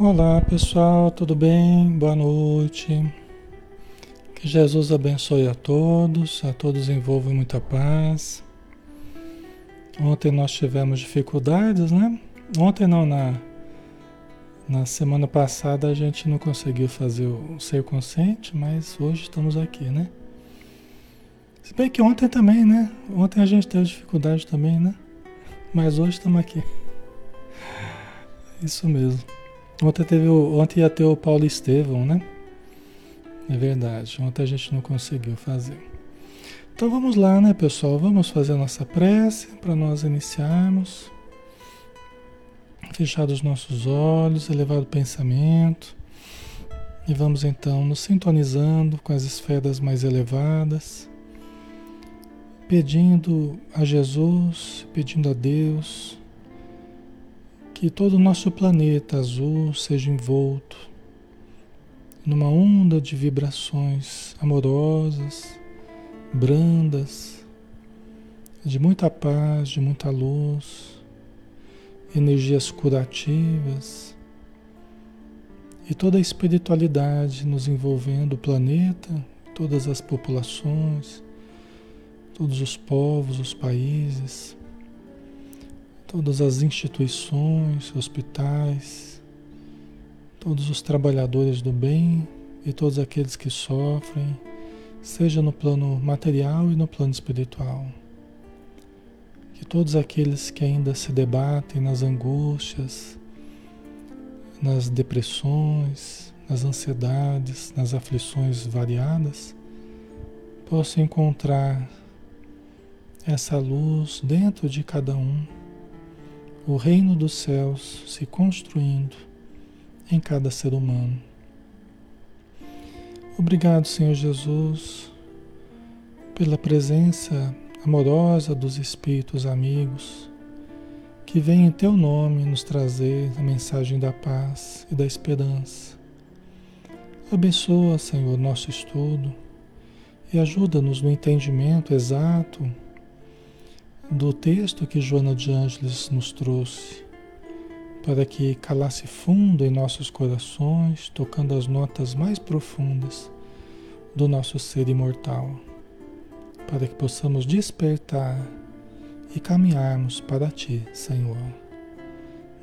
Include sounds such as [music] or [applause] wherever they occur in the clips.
Olá pessoal, tudo bem? Boa noite. Que Jesus abençoe a todos, a todos envolva muita paz. Ontem nós tivemos dificuldades, né? Ontem não, na, na semana passada a gente não conseguiu fazer o ser consciente, mas hoje estamos aqui, né? Se bem que ontem também, né? Ontem a gente teve dificuldade também, né? Mas hoje estamos aqui. Isso mesmo. Ontem, teve o, ontem ia ter o Paulo Estevão, né? É verdade. Ontem a gente não conseguiu fazer. Então vamos lá, né, pessoal? Vamos fazer a nossa prece para nós iniciarmos. Fechados os nossos olhos, elevado o pensamento. E vamos então nos sintonizando com as esferas mais elevadas, pedindo a Jesus, pedindo a Deus que todo o nosso planeta azul seja envolto numa onda de vibrações amorosas, brandas, de muita paz, de muita luz, energias curativas e toda a espiritualidade nos envolvendo o planeta, todas as populações, todos os povos, os países todas as instituições, hospitais, todos os trabalhadores do bem e todos aqueles que sofrem, seja no plano material e no plano espiritual. Que todos aqueles que ainda se debatem nas angústias, nas depressões, nas ansiedades, nas aflições variadas, possam encontrar essa luz dentro de cada um o reino dos céus se construindo em cada ser humano. Obrigado, Senhor Jesus, pela presença amorosa dos Espíritos amigos que vêm em Teu nome nos trazer a mensagem da paz e da esperança. Abençoa, Senhor, nosso estudo e ajuda-nos no entendimento exato do texto que Joana de Ângeles nos trouxe, para que calasse fundo em nossos corações, tocando as notas mais profundas do nosso ser imortal, para que possamos despertar e caminharmos para Ti, Senhor.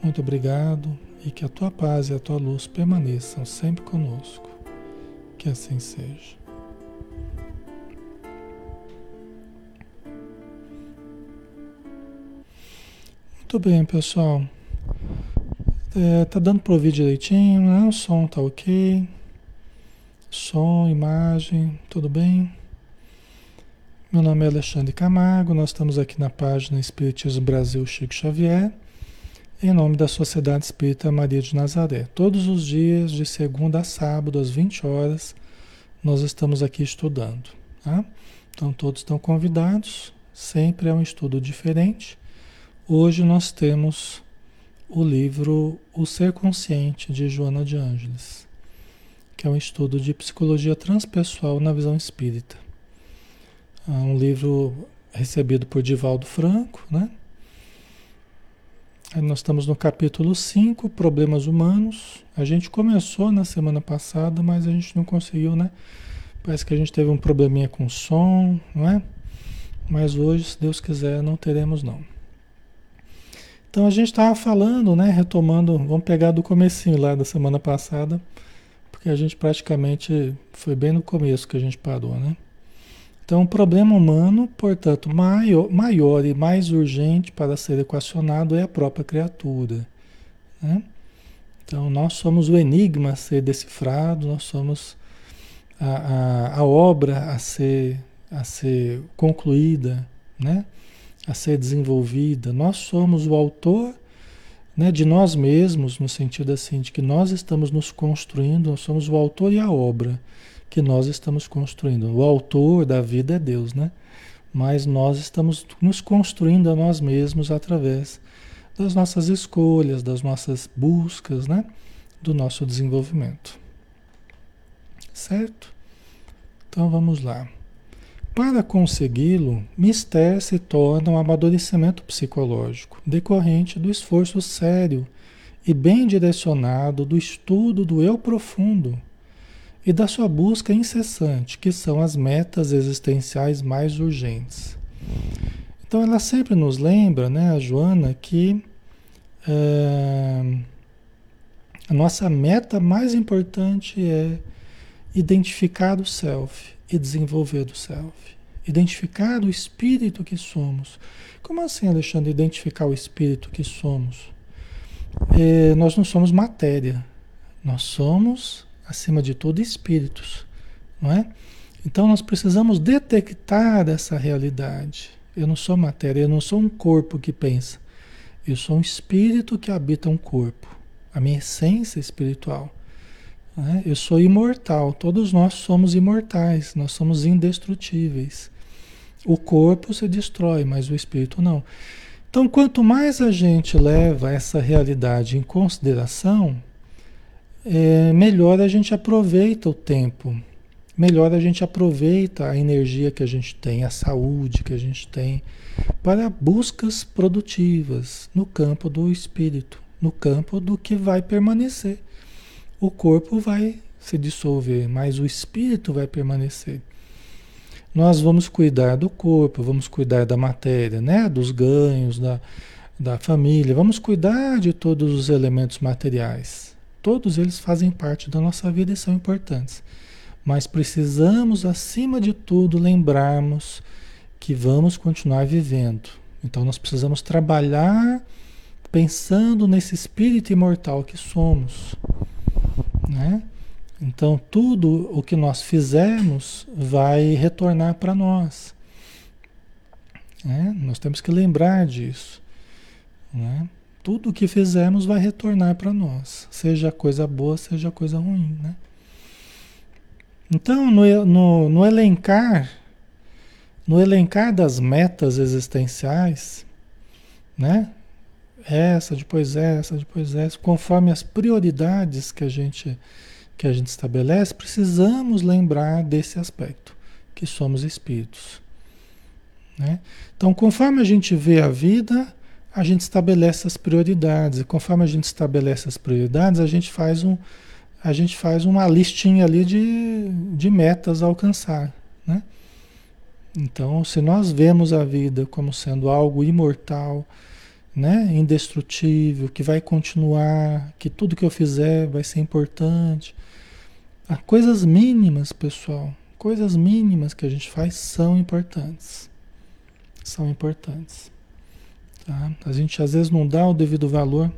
Muito obrigado e que a Tua paz e a Tua luz permaneçam sempre conosco. Que assim seja. Muito bem, pessoal. É, tá dando para ouvir direitinho, né? O som tá ok. Som, imagem, tudo bem? Meu nome é Alexandre Camargo, nós estamos aqui na página Espiritismo Brasil Chico Xavier, em nome da Sociedade Espírita Maria de Nazaré. Todos os dias, de segunda a sábado, às 20 horas, nós estamos aqui estudando. Tá? Então todos estão convidados, sempre é um estudo diferente Hoje nós temos o livro O Ser Consciente de Joana de Ângeles, que é um estudo de psicologia transpessoal na visão espírita. É um livro recebido por Divaldo Franco, né? Nós estamos no capítulo 5, Problemas Humanos. A gente começou na semana passada, mas a gente não conseguiu, né? Parece que a gente teve um probleminha com o som, não é? Mas hoje, se Deus quiser, não teremos não. Então a gente estava falando, né, retomando, vamos pegar do comecinho lá da semana passada, porque a gente praticamente foi bem no começo que a gente parou, né? Então o problema humano, portanto, maior, maior e mais urgente para ser equacionado é a própria criatura, né? Então nós somos o enigma a ser decifrado, nós somos a, a, a obra a ser, a ser concluída, né? A ser desenvolvida. Nós somos o autor né, de nós mesmos, no sentido assim, de que nós estamos nos construindo, nós somos o autor e a obra que nós estamos construindo. O autor da vida é Deus, né? Mas nós estamos nos construindo a nós mesmos através das nossas escolhas, das nossas buscas, né? Do nosso desenvolvimento. Certo? Então vamos lá. Para consegui-lo, mister se torna um amadurecimento psicológico, decorrente do esforço sério e bem direcionado do estudo do eu profundo e da sua busca incessante, que são as metas existenciais mais urgentes. Então ela sempre nos lembra, né, a Joana, que é, a nossa meta mais importante é identificar o self e desenvolver o self. Identificar o espírito que somos. Como assim, Alexandre, identificar o espírito que somos? É, nós não somos matéria, nós somos, acima de tudo, espíritos, não é? Então nós precisamos detectar essa realidade. Eu não sou matéria, eu não sou um corpo que pensa. Eu sou um espírito que habita um corpo, a minha essência espiritual. Né? Eu sou imortal, todos nós somos imortais, nós somos indestrutíveis. O corpo se destrói, mas o espírito não. Então, quanto mais a gente leva essa realidade em consideração, é, melhor a gente aproveita o tempo, melhor a gente aproveita a energia que a gente tem, a saúde que a gente tem, para buscas produtivas no campo do espírito, no campo do que vai permanecer. O corpo vai se dissolver, mas o espírito vai permanecer. Nós vamos cuidar do corpo, vamos cuidar da matéria, né? dos ganhos, da, da família, vamos cuidar de todos os elementos materiais. Todos eles fazem parte da nossa vida e são importantes. Mas precisamos, acima de tudo, lembrarmos que vamos continuar vivendo. Então nós precisamos trabalhar pensando nesse espírito imortal que somos. Né? Então, tudo o que nós fizermos vai retornar para nós. Né? Nós temos que lembrar disso. Né? Tudo o que fizermos vai retornar para nós, seja coisa boa, seja coisa ruim. Né? Então, no, no, no elencar, no elencar das metas existenciais, né? Essa, depois essa, depois essa, conforme as prioridades que a gente que a gente estabelece, precisamos lembrar desse aspecto, que somos espíritos. Né? Então, conforme a gente vê a vida, a gente estabelece as prioridades. E conforme a gente estabelece as prioridades, a gente faz, um, a gente faz uma listinha ali de, de metas a alcançar. Né? Então, se nós vemos a vida como sendo algo imortal, né, indestrutível, que vai continuar, que tudo que eu fizer vai ser importante, Coisas mínimas, pessoal, coisas mínimas que a gente faz são importantes. São importantes. Tá? A gente às vezes não dá o devido valor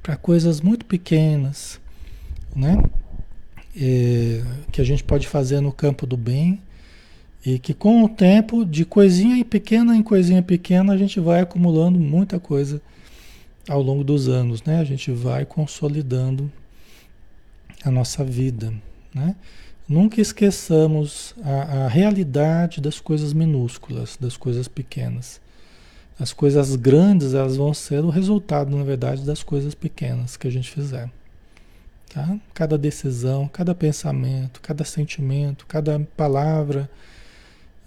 para coisas muito pequenas, né? É, que a gente pode fazer no campo do bem e que com o tempo, de coisinha em pequena em coisinha pequena, a gente vai acumulando muita coisa ao longo dos anos, né? A gente vai consolidando a nossa vida, né? Nunca esqueçamos a, a realidade das coisas minúsculas, das coisas pequenas. As coisas grandes, elas vão ser o resultado, na verdade, das coisas pequenas que a gente fizer. Tá? Cada decisão, cada pensamento, cada sentimento, cada palavra,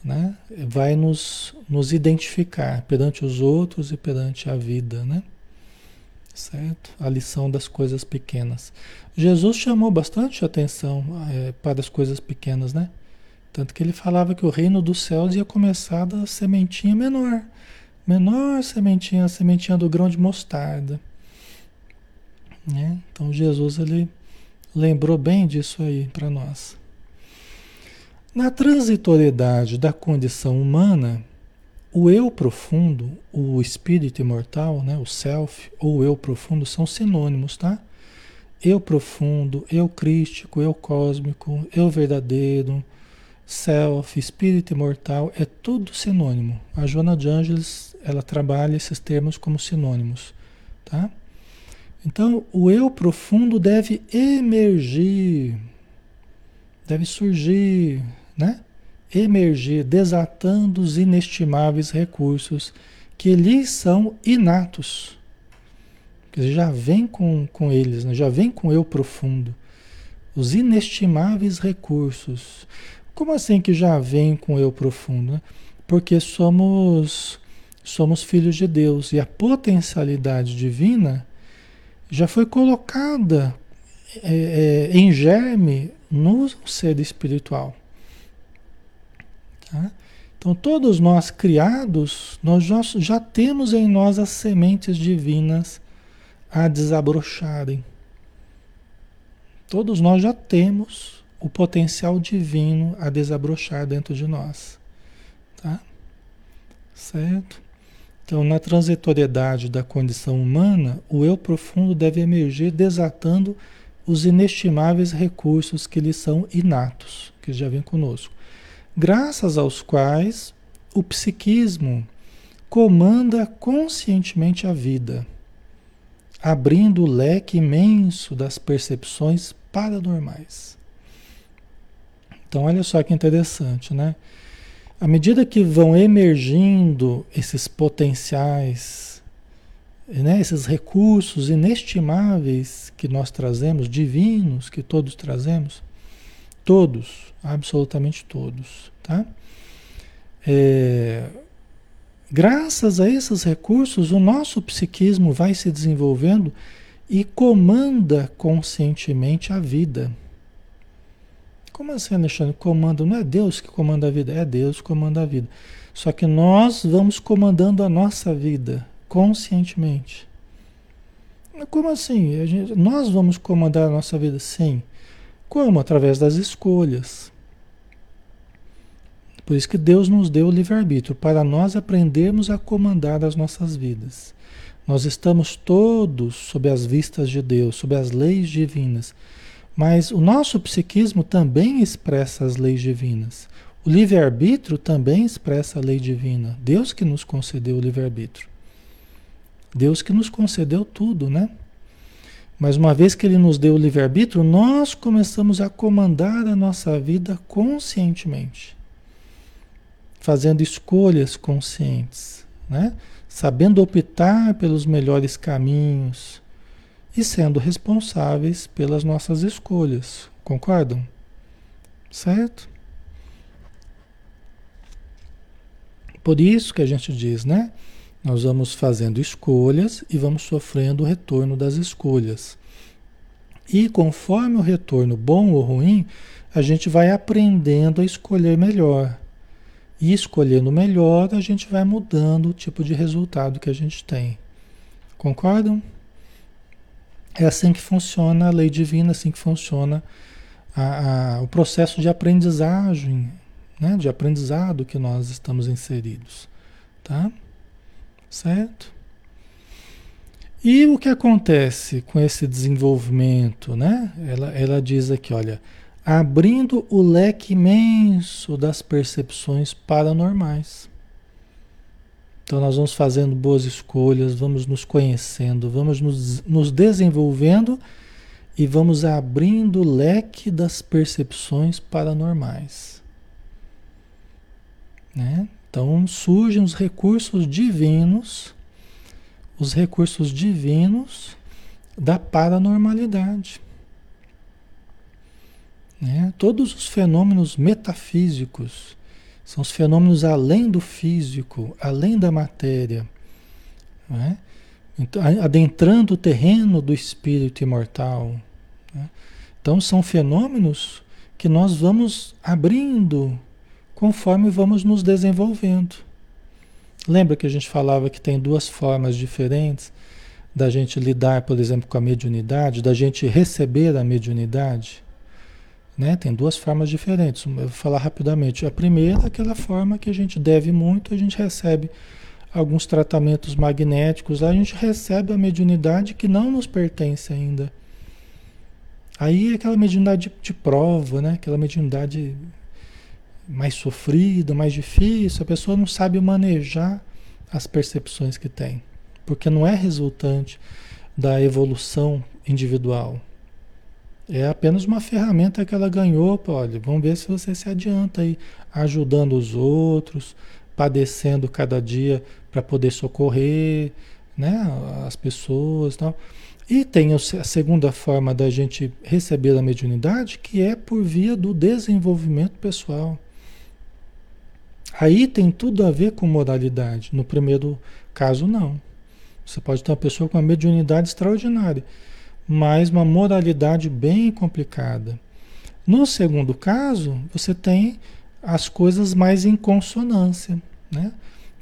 né? vai nos, nos identificar perante os outros e perante a vida, né? certo? A lição das coisas pequenas. Jesus chamou bastante atenção é, para as coisas pequenas, né? Tanto que ele falava que o reino dos céus ia começar da sementinha menor, menor sementinha, a sementinha do grão de mostarda. Né? Então Jesus ele lembrou bem disso aí para nós. Na transitoriedade da condição humana, o eu profundo, o espírito imortal, né, o self ou o eu profundo são sinônimos, tá? Eu profundo, eu crístico, eu cósmico, eu verdadeiro, self, espírito imortal, é tudo sinônimo. A Joana de Angeles, ela trabalha esses termos como sinônimos, tá? Então, o eu profundo deve emergir, deve surgir, né? emergir desatando os inestimáveis recursos que lhes são inatos. Que já vem com, com eles, né? já vem com eu profundo. Os inestimáveis recursos. Como assim que já vem com eu profundo? Né? Porque somos somos filhos de Deus e a potencialidade divina já foi colocada é, é, em germe no ser espiritual. Tá? Então, todos nós criados, nós já, já temos em nós as sementes divinas a desabrocharem. Todos nós já temos o potencial divino a desabrochar dentro de nós. Tá? Certo? Então, na transitoriedade da condição humana, o eu profundo deve emergir desatando os inestimáveis recursos que lhe são inatos, que já vem conosco graças aos quais o psiquismo comanda conscientemente a vida, abrindo o leque imenso das percepções paranormais. Então, olha só que interessante, né? À medida que vão emergindo esses potenciais, né, esses recursos inestimáveis que nós trazemos, divinos que todos trazemos, todos, absolutamente todos, tá? É, graças a esses recursos, o nosso psiquismo vai se desenvolvendo e comanda conscientemente a vida. Como assim, Alexandre? Comanda? Não é Deus que comanda a vida, é Deus que comanda a vida. Só que nós vamos comandando a nossa vida conscientemente. Como assim? Gente, nós vamos comandar a nossa vida? Sim. Como? Através das escolhas. Por isso que Deus nos deu o livre-arbítrio, para nós aprendermos a comandar as nossas vidas. Nós estamos todos sob as vistas de Deus, sob as leis divinas. Mas o nosso psiquismo também expressa as leis divinas. O livre-arbítrio também expressa a lei divina. Deus que nos concedeu o livre-arbítrio. Deus que nos concedeu tudo, né? Mas uma vez que ele nos deu o livre-arbítrio, nós começamos a comandar a nossa vida conscientemente fazendo escolhas conscientes, né? sabendo optar pelos melhores caminhos e sendo responsáveis pelas nossas escolhas. Concordam? Certo? Por isso que a gente diz, né? Nós vamos fazendo escolhas e vamos sofrendo o retorno das escolhas. E conforme o retorno bom ou ruim, a gente vai aprendendo a escolher melhor. E escolhendo melhor, a gente vai mudando o tipo de resultado que a gente tem. Concordam? É assim que funciona a lei divina, assim que funciona a, a, o processo de aprendizagem, né? de aprendizado que nós estamos inseridos. Tá? Certo? E o que acontece com esse desenvolvimento, né? Ela, ela diz aqui, olha, abrindo o leque imenso das percepções paranormais. Então, nós vamos fazendo boas escolhas, vamos nos conhecendo, vamos nos, nos desenvolvendo e vamos abrindo o leque das percepções paranormais. Né? Então, surgem os recursos divinos, os recursos divinos da paranormalidade. Né? Todos os fenômenos metafísicos são os fenômenos além do físico, além da matéria, né? então, adentrando o terreno do espírito imortal. Né? Então, são fenômenos que nós vamos abrindo conforme vamos nos desenvolvendo. Lembra que a gente falava que tem duas formas diferentes da gente lidar, por exemplo, com a mediunidade, da gente receber a mediunidade? Né? Tem duas formas diferentes. Eu vou falar rapidamente. A primeira, aquela forma que a gente deve muito, a gente recebe alguns tratamentos magnéticos, a gente recebe a mediunidade que não nos pertence ainda. Aí é aquela mediunidade de, de prova, né? aquela mediunidade mais sofrida, mais difícil, a pessoa não sabe manejar as percepções que tem, porque não é resultante da evolução individual. É apenas uma ferramenta que ela ganhou, olha, vamos ver se você se adianta aí, ajudando os outros, padecendo cada dia para poder socorrer, né, as pessoas, tal. E tem a segunda forma da gente receber a mediunidade, que é por via do desenvolvimento pessoal. Aí tem tudo a ver com moralidade. No primeiro caso, não. Você pode ter uma pessoa com uma mediunidade extraordinária, mas uma moralidade bem complicada. No segundo caso, você tem as coisas mais em consonância, né?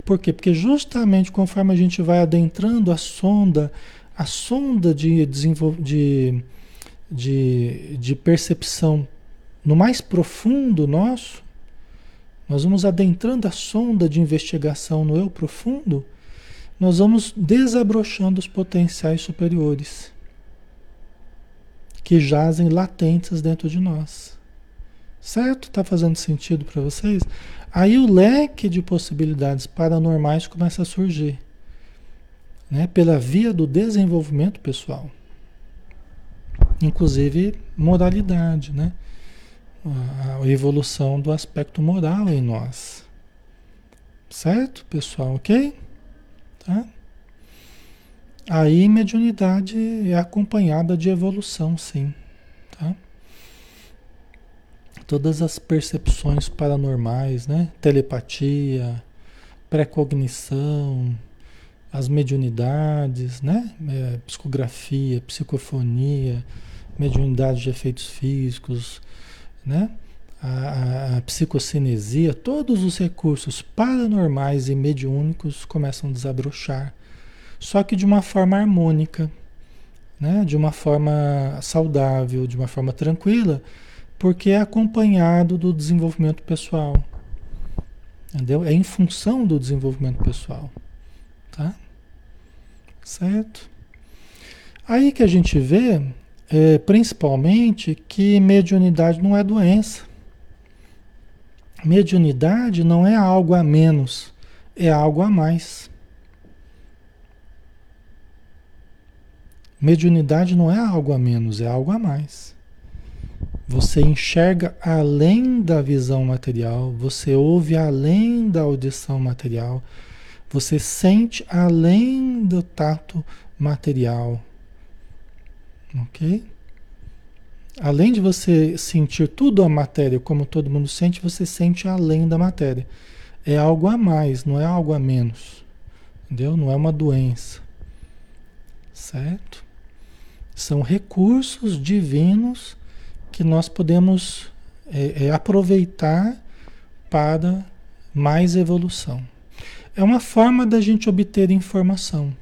Por quê? Porque justamente conforme a gente vai adentrando a sonda, a sonda de, de, de, de percepção no mais profundo nosso, nós vamos adentrando a sonda de investigação no eu profundo, nós vamos desabrochando os potenciais superiores que jazem latentes dentro de nós. Certo? Está fazendo sentido para vocês? Aí o leque de possibilidades paranormais começa a surgir, né? Pela via do desenvolvimento pessoal, inclusive moralidade, né? A evolução do aspecto moral em nós, certo, pessoal? Ok? Tá? Aí mediunidade é acompanhada de evolução, sim. Tá? Todas as percepções paranormais, né? Telepatia, precognição, as mediunidades, né? É, psicografia, psicofonia, mediunidade de efeitos físicos, né? A, a, a psicocinesia, todos os recursos paranormais e mediúnicos começam a desabrochar só que de uma forma harmônica, né? de uma forma saudável, de uma forma tranquila, porque é acompanhado do desenvolvimento pessoal. Entendeu? É em função do desenvolvimento pessoal. Tá? Certo? Aí que a gente vê, é, principalmente, que mediunidade não é doença. Mediunidade não é algo a menos, é algo a mais. Mediunidade não é algo a menos, é algo a mais. Você enxerga além da visão material, você ouve além da audição material, você sente além do tato material. Ok? Além de você sentir tudo a matéria, como todo mundo sente, você sente além da matéria. É algo a mais, não é algo a menos. Entendeu? Não é uma doença. Certo? São recursos divinos que nós podemos é, é, aproveitar para mais evolução. É uma forma da gente obter informação.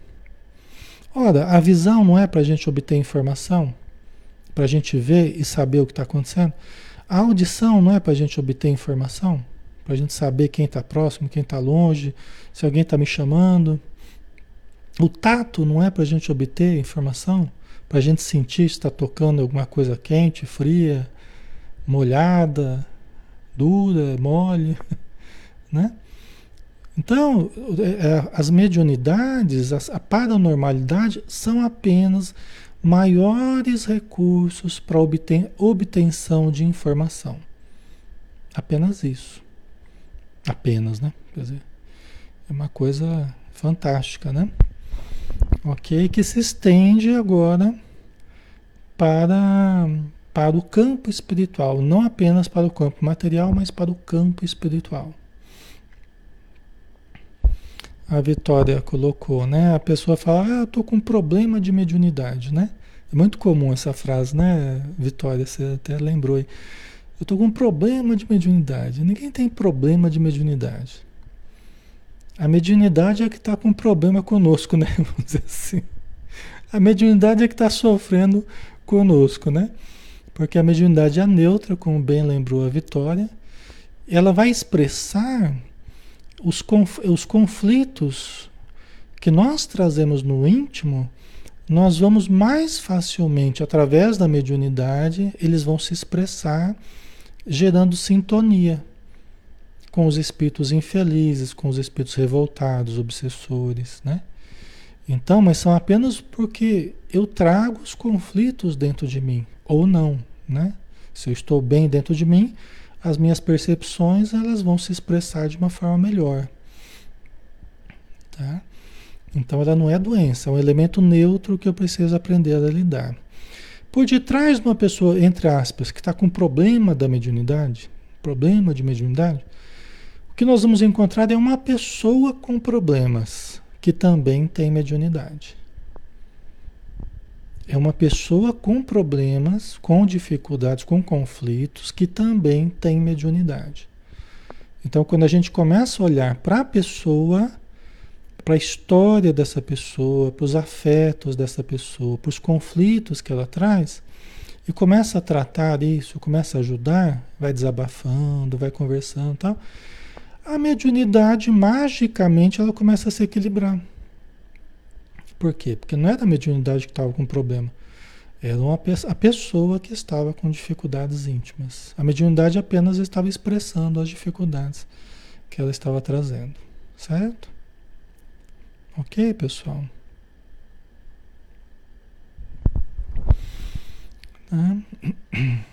Ora, a visão não é para a gente obter informação, para a gente ver e saber o que está acontecendo. A audição não é para a gente obter informação, para a gente saber quem está próximo, quem está longe, se alguém está me chamando. O tato não é para a gente obter informação, para a gente sentir se está tocando alguma coisa quente, fria, molhada, dura, mole, [laughs] né? Então, é, é, as mediunidades, a paranormalidade são apenas maiores recursos para obten obtenção de informação. Apenas isso. Apenas, né? Quer dizer, é uma coisa fantástica, né? Ok? Que se estende agora para, para o campo espiritual, não apenas para o campo material, mas para o campo espiritual. A Vitória colocou, né? A pessoa fala, ah, eu tô com problema de mediunidade, né? É muito comum essa frase, né, Vitória? Você até lembrou aí. Eu tô com problema de mediunidade. Ninguém tem problema de mediunidade. A mediunidade é que está com problema conosco, né? [laughs] Vamos dizer assim. A mediunidade é que está sofrendo conosco, né? Porque a mediunidade é neutra, como bem lembrou a Vitória. Ela vai expressar os, conf os conflitos que nós trazemos no íntimo, nós vamos mais facilmente, através da mediunidade, eles vão se expressar gerando sintonia com os espíritos infelizes, com os espíritos revoltados, obsessores, né? Então, mas são apenas porque eu trago os conflitos dentro de mim, ou não, né? Se eu estou bem dentro de mim, as minhas percepções elas vão se expressar de uma forma melhor, tá? Então ela não é doença, é um elemento neutro que eu preciso aprender a lidar. Por detrás de uma pessoa, entre aspas, que está com problema da mediunidade, problema de mediunidade, que nós vamos encontrar é uma pessoa com problemas que também tem mediunidade. É uma pessoa com problemas, com dificuldades, com conflitos, que também tem mediunidade. Então, quando a gente começa a olhar para a pessoa, para a história dessa pessoa, para os afetos dessa pessoa, para os conflitos que ela traz, e começa a tratar isso, começa a ajudar, vai desabafando, vai conversando, tal, a mediunidade magicamente ela começa a se equilibrar. Por quê? Porque não era a mediunidade que estava com problema. Era uma, a pessoa que estava com dificuldades íntimas. A mediunidade apenas estava expressando as dificuldades que ela estava trazendo. Certo? Ok, pessoal? Tá? [clears throat]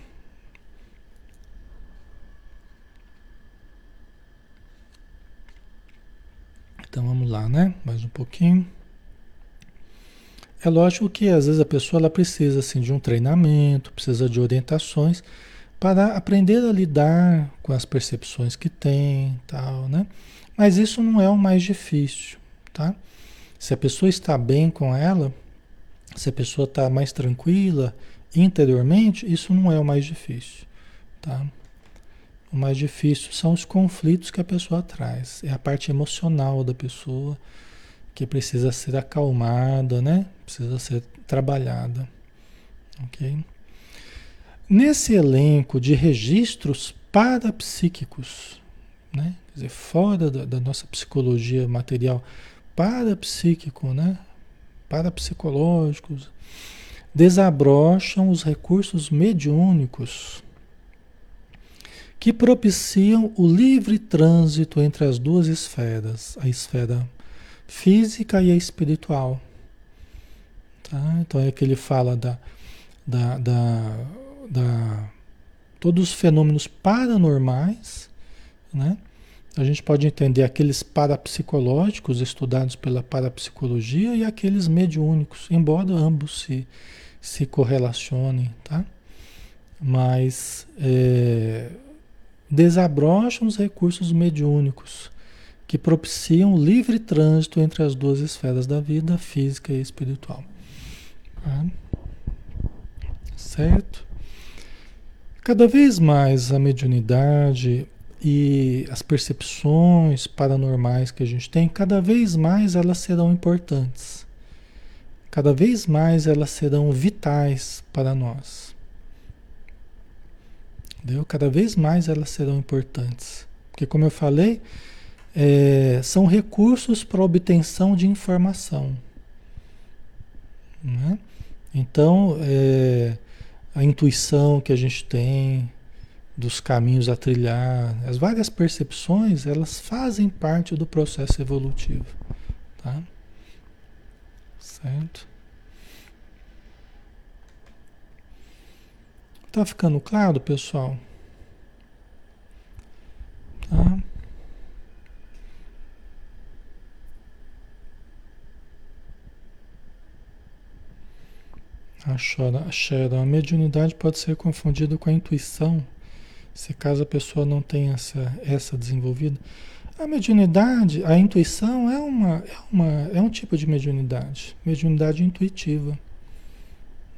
Então vamos lá, né? Mais um pouquinho. É lógico que às vezes a pessoa ela precisa assim, de um treinamento, precisa de orientações para aprender a lidar com as percepções que tem, tal, né? Mas isso não é o mais difícil, tá? Se a pessoa está bem com ela, se a pessoa está mais tranquila interiormente, isso não é o mais difícil, tá? O mais difícil são os conflitos que a pessoa traz, é a parte emocional da pessoa que precisa ser acalmada, né? Precisa ser trabalhada. Ok? Nesse elenco de registros parapsíquicos, né? Quer dizer, fora da, da nossa psicologia material, parapsíquico, né? Parapsicológicos, desabrocham os recursos mediúnicos que propiciam o livre trânsito entre as duas esferas, a esfera física e a espiritual. Tá? Então é que ele fala da, da, da, da todos os fenômenos paranormais, né? A gente pode entender aqueles parapsicológicos estudados pela parapsicologia e aqueles mediúnicos, embora ambos se, se correlacionem, tá? Mas é, desabrocham os recursos mediúnicos que propiciam o livre trânsito entre as duas esferas da vida, física e espiritual. Tá? Certo? Cada vez mais a mediunidade e as percepções paranormais que a gente tem, cada vez mais elas serão importantes. Cada vez mais elas serão vitais para nós. Entendeu? Cada vez mais elas serão importantes. Porque, como eu falei, é, são recursos para obtenção de informação. Né? Então, é, a intuição que a gente tem dos caminhos a trilhar, as várias percepções, elas fazem parte do processo evolutivo. Tá? Certo? Tá ficando claro, pessoal? Tá? A, chora, a, a mediunidade pode ser confundida com a intuição, se caso a pessoa não tenha essa, essa desenvolvida. A mediunidade, a intuição é, uma, é, uma, é um tipo de mediunidade, mediunidade intuitiva.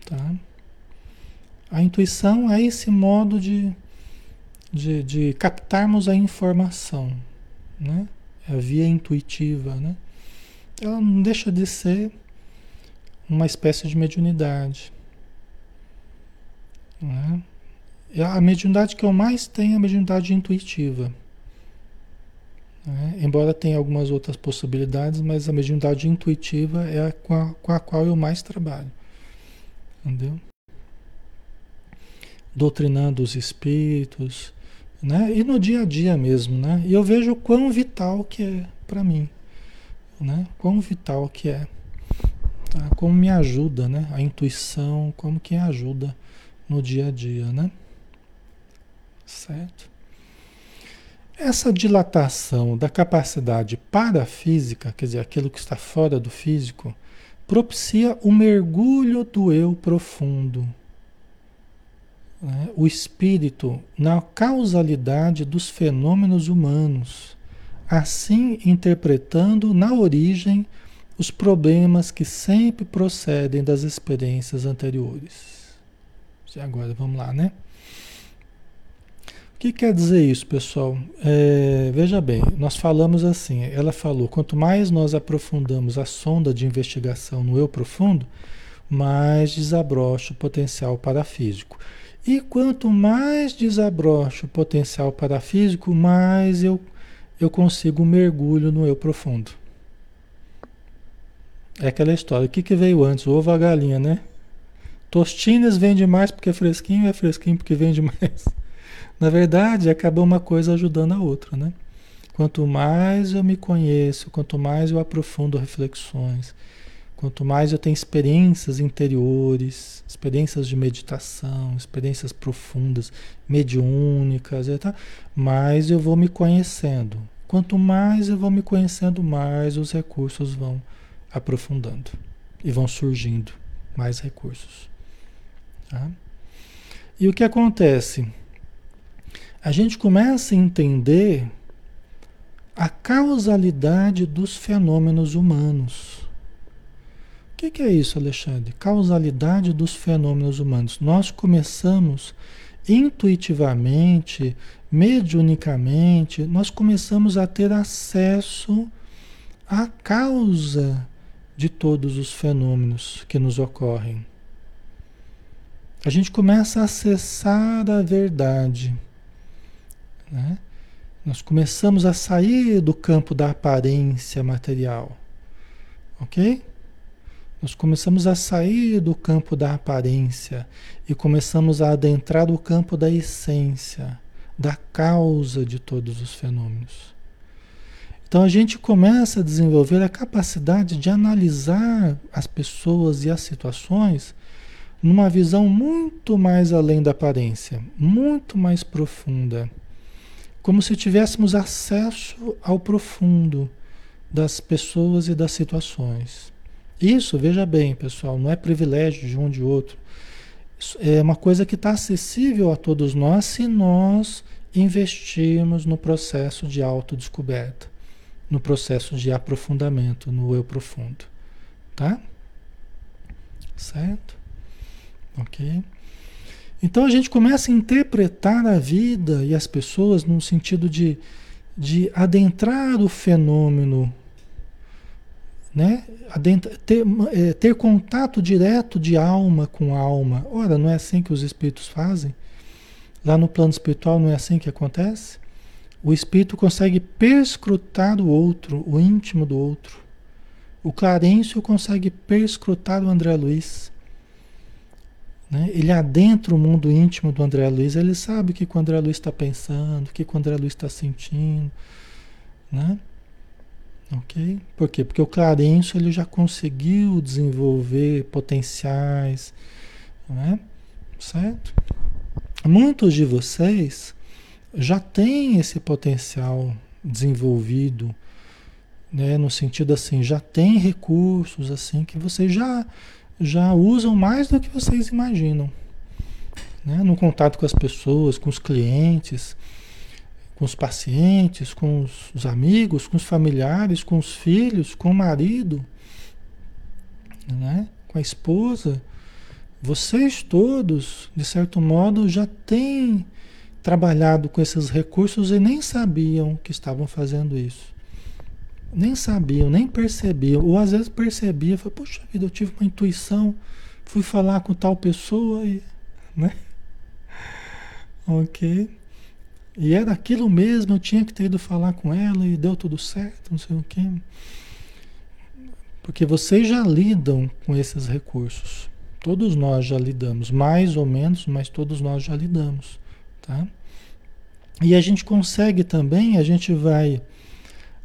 Tá? A intuição é esse modo de, de, de captarmos a informação, né? A via intuitiva, né? Ela não deixa de ser uma espécie de mediunidade. Né? A mediunidade que eu mais tenho é a mediunidade intuitiva. Né? Embora tenha algumas outras possibilidades, mas a mediunidade intuitiva é a com, a com a qual eu mais trabalho. Entendeu? Doutrinando os espíritos, né? E no dia a dia mesmo, né? E eu vejo o quão vital que é para mim, né? Quão vital que é. Tá? Como me ajuda, né? A intuição, como que ajuda no dia a dia, né? Certo? Essa dilatação da capacidade parafísica, quer dizer, aquilo que está fora do físico, propicia o mergulho do eu profundo. Né? O espírito na causalidade dos fenômenos humanos assim interpretando na origem os problemas que sempre procedem das experiências anteriores. Agora vamos lá, né? O que quer dizer isso, pessoal? É, veja bem, nós falamos assim, ela falou, quanto mais nós aprofundamos a sonda de investigação no eu profundo, mais desabrocha o potencial parafísico. E quanto mais desabrocha o potencial parafísico, mais eu, eu consigo um mergulho no eu profundo. É aquela história. O que, que veio antes? O ovo a galinha, né? Tostines vende mais porque é fresquinho, é fresquinho porque vende mais. Na verdade, acaba uma coisa ajudando a outra, né? Quanto mais eu me conheço, quanto mais eu aprofundo reflexões, quanto mais eu tenho experiências interiores, experiências de meditação, experiências profundas, mediúnicas, mais eu vou me conhecendo. Quanto mais eu vou me conhecendo, mais os recursos vão aprofundando e vão surgindo mais recursos. Tá? E o que acontece? A gente começa a entender a causalidade dos fenômenos humanos. Que, que é isso, Alexandre? Causalidade dos fenômenos humanos. Nós começamos intuitivamente, mediunicamente, nós começamos a ter acesso à causa de todos os fenômenos que nos ocorrem. A gente começa a acessar a verdade. Né? Nós começamos a sair do campo da aparência material. Ok? Nós começamos a sair do campo da aparência e começamos a adentrar o campo da essência, da causa de todos os fenômenos. Então a gente começa a desenvolver a capacidade de analisar as pessoas e as situações numa visão muito mais além da aparência, muito mais profunda. Como se tivéssemos acesso ao profundo das pessoas e das situações. Isso, veja bem, pessoal, não é privilégio de um de outro. é uma coisa que está acessível a todos nós se nós investirmos no processo de autodescoberta no processo de aprofundamento no eu profundo, tá? Certo? Ok? Então a gente começa a interpretar a vida e as pessoas no sentido de, de adentrar o fenômeno, né? Adentra, ter, é, ter contato direto de alma com alma. Ora, não é assim que os espíritos fazem? Lá no plano espiritual não é assim que acontece? O espírito consegue perscrutar o outro, o íntimo do outro. O Clarencio consegue perscrutar o André Luiz. Né? Ele adentra o mundo íntimo do André Luiz, ele sabe o que o André Luiz está pensando, o que o André Luiz está sentindo. Né? Ok? Por quê? Porque o Clarencio ele já conseguiu desenvolver potenciais. Né? Certo? Muitos de vocês já tem esse potencial desenvolvido, né, no sentido assim, já tem recursos assim que vocês já já usam mais do que vocês imaginam, né, no contato com as pessoas, com os clientes, com os pacientes, com os, os amigos, com os familiares, com os filhos, com o marido, né, com a esposa, vocês todos, de certo modo, já têm trabalhado com esses recursos e nem sabiam que estavam fazendo isso. Nem sabiam, nem percebiam. Ou às vezes percebia, falei, poxa vida, eu tive uma intuição, fui falar com tal pessoa e. Né? [laughs] Ok. E era aquilo mesmo, eu tinha que ter ido falar com ela e deu tudo certo, não sei o quê. Porque vocês já lidam com esses recursos. Todos nós já lidamos, mais ou menos, mas todos nós já lidamos. Tá? E a gente consegue também, a gente vai,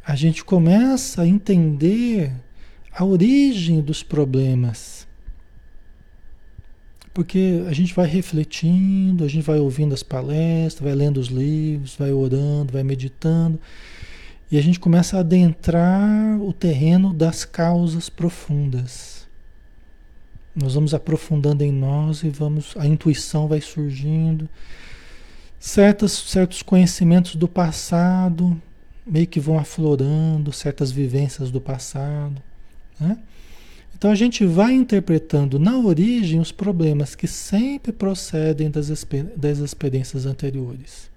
a gente começa a entender a origem dos problemas. Porque a gente vai refletindo, a gente vai ouvindo as palestras, vai lendo os livros, vai orando, vai meditando, e a gente começa a adentrar o terreno das causas profundas. Nós vamos aprofundando em nós e vamos, a intuição vai surgindo certos certos conhecimentos do passado, meio que vão aflorando certas vivências do passado. Né? Então a gente vai interpretando na origem os problemas que sempre procedem das, das experiências anteriores.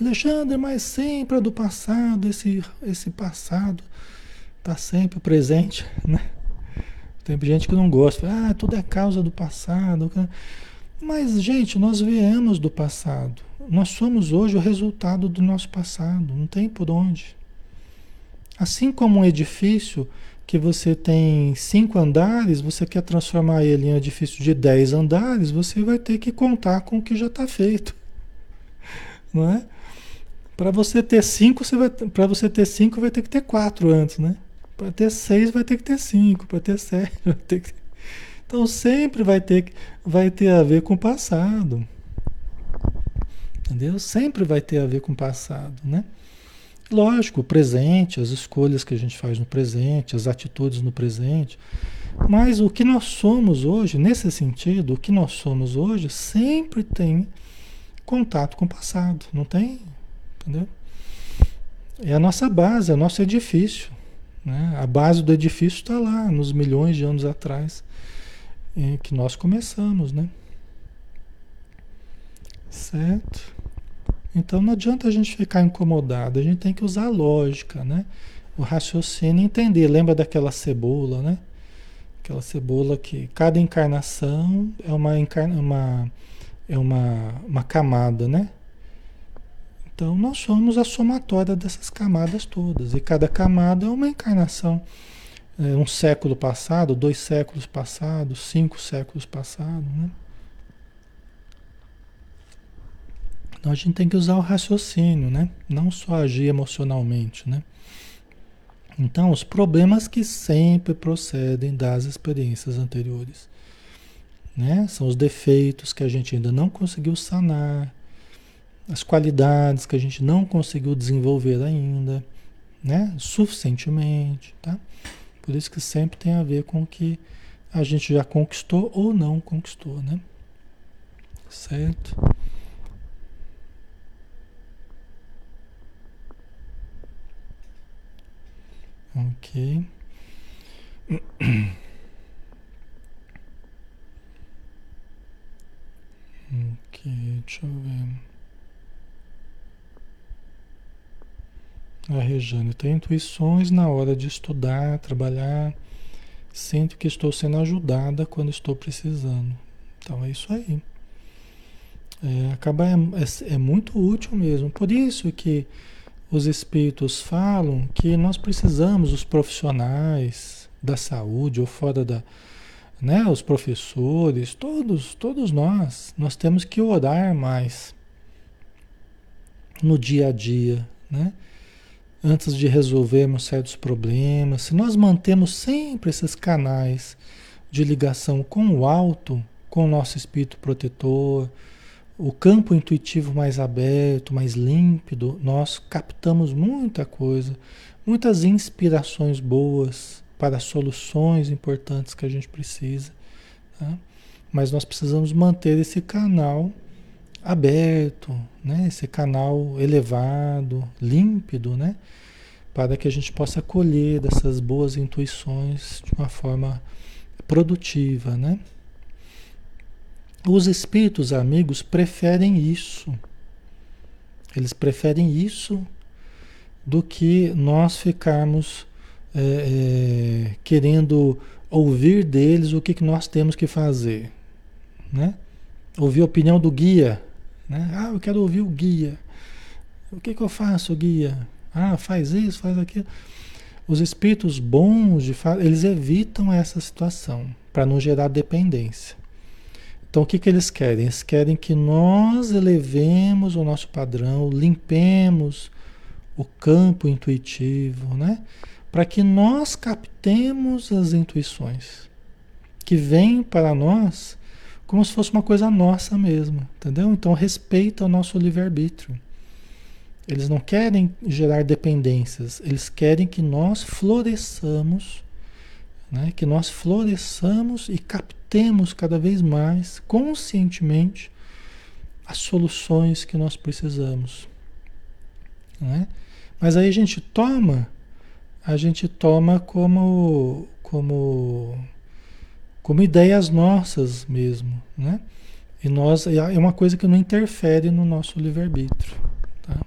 Alexandre, mas sempre é do passado, esse, esse passado está sempre presente, [laughs] né? Tem gente que não gosta, ah, tudo é causa do passado. Mas, gente, nós viemos do passado. Nós somos hoje o resultado do nosso passado, não tem por onde. Assim como um edifício que você tem cinco andares, você quer transformar ele em um edifício de dez andares, você vai ter que contar com o que já está feito. [laughs] Não é? Para você ter cinco, você vai para você ter cinco vai ter que ter quatro antes, né? Para ter seis vai ter que ter cinco, para ter [laughs] sete vai ter que então sempre vai ter vai ter a ver com o passado. Entendeu? Sempre vai ter a ver com o passado, né? Lógico, o presente, as escolhas que a gente faz no presente, as atitudes no presente. Mas o que nós somos hoje, nesse sentido, o que nós somos hoje sempre tem contato com o passado, não tem? Entendeu? É a nossa base, é o nosso edifício. Né? A base do edifício está lá, nos milhões de anos atrás, em que nós começamos, né? Certo? Então não adianta a gente ficar incomodado, a gente tem que usar a lógica, né? O raciocínio entender. Lembra daquela cebola, né? Aquela cebola que cada encarnação é uma, encarna, uma, é uma, uma camada, né? Então nós somos a somatória dessas camadas todas. E cada camada é uma encarnação. É um século passado, dois séculos passados, cinco séculos passados, né? Então a gente tem que usar o raciocínio, né? Não só agir emocionalmente, né? Então, os problemas que sempre procedem das experiências anteriores, né? São os defeitos que a gente ainda não conseguiu sanar, as qualidades que a gente não conseguiu desenvolver ainda, né? Suficientemente, tá? Por isso que sempre tem a ver com o que a gente já conquistou ou não conquistou, né? Certo? Ok. Ok, deixa eu ver. A Rejane tem intuições na hora de estudar, trabalhar. Sinto que estou sendo ajudada quando estou precisando. Então é isso aí. É, acaba é, é, é muito útil mesmo. Por isso que os espíritos falam que nós precisamos, os profissionais da saúde ou fora da, né, os professores, todos, todos nós, nós temos que orar mais no dia a dia, né? Antes de resolvermos certos problemas, se nós mantemos sempre esses canais de ligação com o alto, com o nosso espírito protetor, o campo intuitivo mais aberto, mais límpido, nós captamos muita coisa, muitas inspirações boas para soluções importantes que a gente precisa. Tá? Mas nós precisamos manter esse canal aberto, né? esse canal elevado, límpido, né? para que a gente possa colher dessas boas intuições de uma forma produtiva, né? Os espíritos amigos preferem isso. Eles preferem isso do que nós ficarmos é, é, querendo ouvir deles o que, que nós temos que fazer. Né? Ouvir a opinião do guia. Né? Ah, eu quero ouvir o guia. O que, que eu faço, guia? Ah, faz isso, faz aquilo. Os espíritos bons, de eles evitam essa situação para não gerar dependência. Então, o que, que eles querem? Eles querem que nós elevemos o nosso padrão, limpemos o campo intuitivo, né? Para que nós captemos as intuições que vêm para nós como se fosse uma coisa nossa mesmo, entendeu? Então, respeita o nosso livre-arbítrio. Eles não querem gerar dependências, eles querem que nós floresçamos, né? que nós floresçamos e captemos temos cada vez mais conscientemente as soluções que nós precisamos. Né? Mas aí a gente toma, a gente toma como, como, como ideias nossas mesmo, né? E nós, é uma coisa que não interfere no nosso livre-arbítrio. Tá?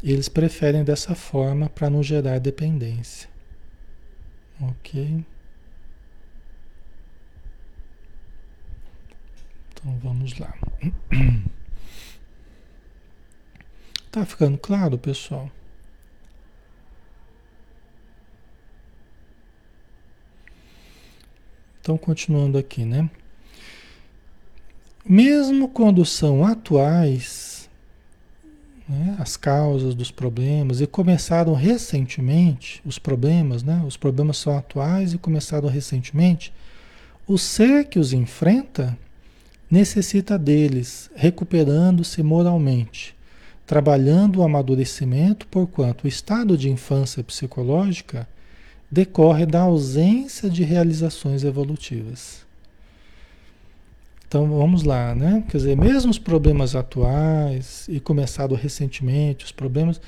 Eles preferem dessa forma para não gerar dependência. Ok? Então vamos lá. [clears throat] Tá ficando claro, pessoal? Então, continuando aqui, né? Mesmo quando são atuais, né, as causas dos problemas, e começaram recentemente, os problemas, né? Os problemas são atuais e começaram recentemente, o ser que os enfrenta necessita deles, recuperando-se moralmente, trabalhando o amadurecimento, porquanto o estado de infância psicológica decorre da ausência de realizações evolutivas. Então vamos lá, né? Quer dizer, mesmo os problemas atuais e começado recentemente, os problemas,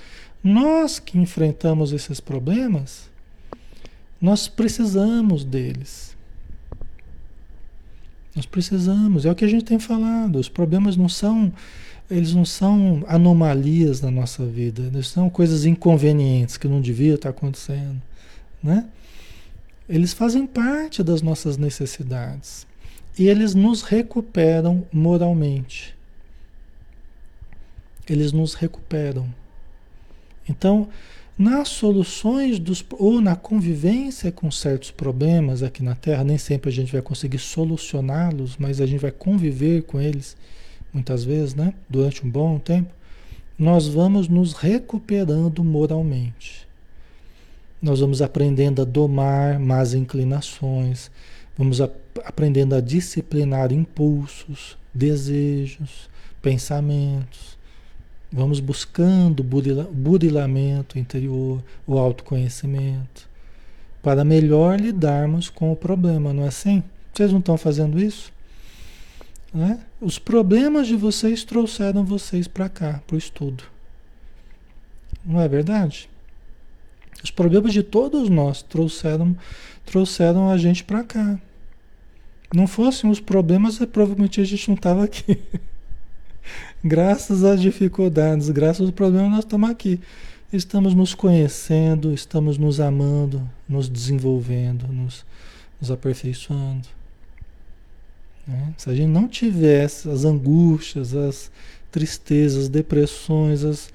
nós que enfrentamos esses problemas, nós precisamos deles. Nós precisamos, é o que a gente tem falado. Os problemas não são, eles não são anomalias na nossa vida, eles são coisas inconvenientes que não devia estar acontecendo, né? Eles fazem parte das nossas necessidades e eles nos recuperam moralmente. Eles nos recuperam. Então, nas soluções dos ou na convivência com certos problemas aqui na Terra, nem sempre a gente vai conseguir solucioná-los, mas a gente vai conviver com eles muitas vezes, né? Durante um bom tempo, nós vamos nos recuperando moralmente. Nós vamos aprendendo a domar más inclinações, Vamos a, aprendendo a disciplinar impulsos, desejos, pensamentos. Vamos buscando o burilamento interior, o autoconhecimento, para melhor lidarmos com o problema, não é assim? Vocês não estão fazendo isso? Né? Os problemas de vocês trouxeram vocês para cá, para o estudo. Não é verdade? Os problemas de todos nós trouxeram, trouxeram a gente para cá. Não fossem os problemas, provavelmente a gente não estava aqui. [laughs] graças às dificuldades, graças aos problemas, nós estamos aqui. Estamos nos conhecendo, estamos nos amando, nos desenvolvendo, nos, nos aperfeiçoando. Né? Se a gente não tivesse as angústias, as tristezas, as depressões, as,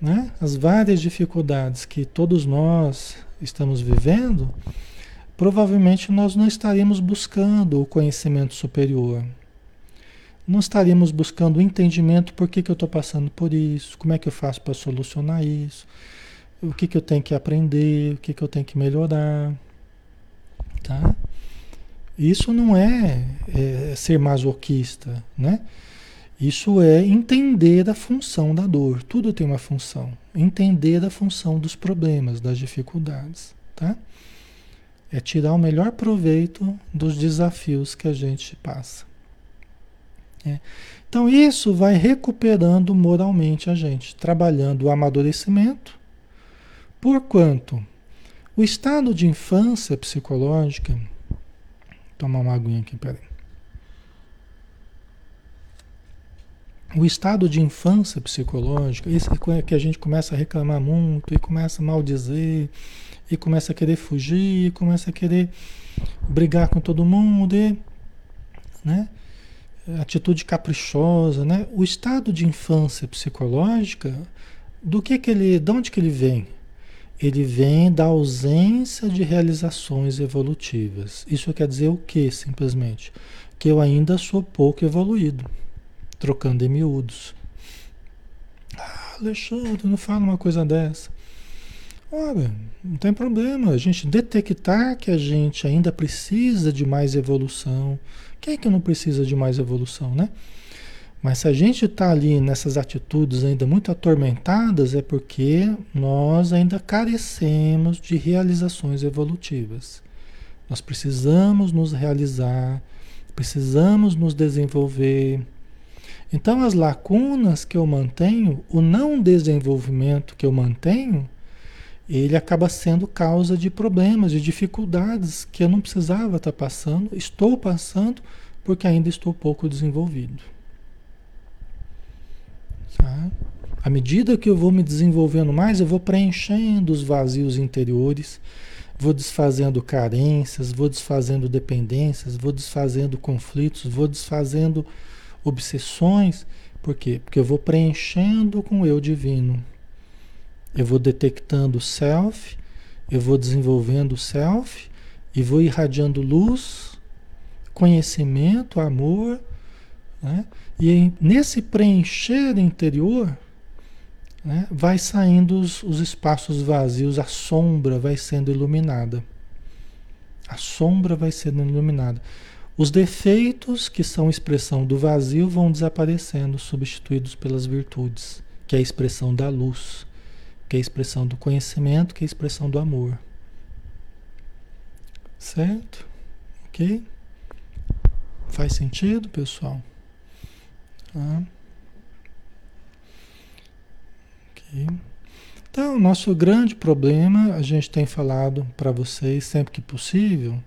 né? as várias dificuldades que todos nós estamos vivendo, provavelmente nós não estaríamos buscando o conhecimento superior. Não estaríamos buscando o entendimento por que, que eu estou passando por isso, como é que eu faço para solucionar isso, o que, que eu tenho que aprender, o que, que eu tenho que melhorar. Tá? Isso não é, é ser masoquista, né? Isso é entender a função da dor. Tudo tem uma função. Entender a função dos problemas, das dificuldades, tá? É tirar o melhor proveito dos desafios que a gente passa. É. Então, isso vai recuperando moralmente a gente, trabalhando o amadurecimento, porquanto o estado de infância psicológica. Tomar uma aguinha aqui, peraí. O estado de infância psicológica, esse é que a gente começa a reclamar muito e começa a maldizer e começa a querer fugir, começa a querer brigar com todo mundo, e, né? Atitude caprichosa, né? O estado de infância psicológica, do que que ele, de onde que ele vem? Ele vem da ausência de realizações evolutivas. Isso quer dizer o que, simplesmente? Que eu ainda sou pouco evoluído, trocando em miúdos. Ah, Alexandre, não fala uma coisa dessa. Ora, não tem problema. A gente detectar que a gente ainda precisa de mais evolução. Quem é que não precisa de mais evolução, né? Mas se a gente está ali nessas atitudes ainda muito atormentadas, é porque nós ainda carecemos de realizações evolutivas. Nós precisamos nos realizar, precisamos nos desenvolver. Então, as lacunas que eu mantenho, o não desenvolvimento que eu mantenho, ele acaba sendo causa de problemas, de dificuldades que eu não precisava estar passando, estou passando porque ainda estou pouco desenvolvido. Tá? À medida que eu vou me desenvolvendo mais, eu vou preenchendo os vazios interiores, vou desfazendo carências, vou desfazendo dependências, vou desfazendo conflitos, vou desfazendo obsessões. Por quê? Porque eu vou preenchendo com o eu divino. Eu vou detectando o self, eu vou desenvolvendo o self e vou irradiando luz, conhecimento, amor. Né? E nesse preencher interior, né, vai saindo os, os espaços vazios, a sombra vai sendo iluminada. A sombra vai sendo iluminada. Os defeitos, que são expressão do vazio, vão desaparecendo, substituídos pelas virtudes, que é a expressão da luz, que é a expressão do conhecimento, que é a expressão do amor. Certo? Ok? Faz sentido, pessoal? Tá? Ok. Então, nosso grande problema, a gente tem falado para vocês sempre que possível,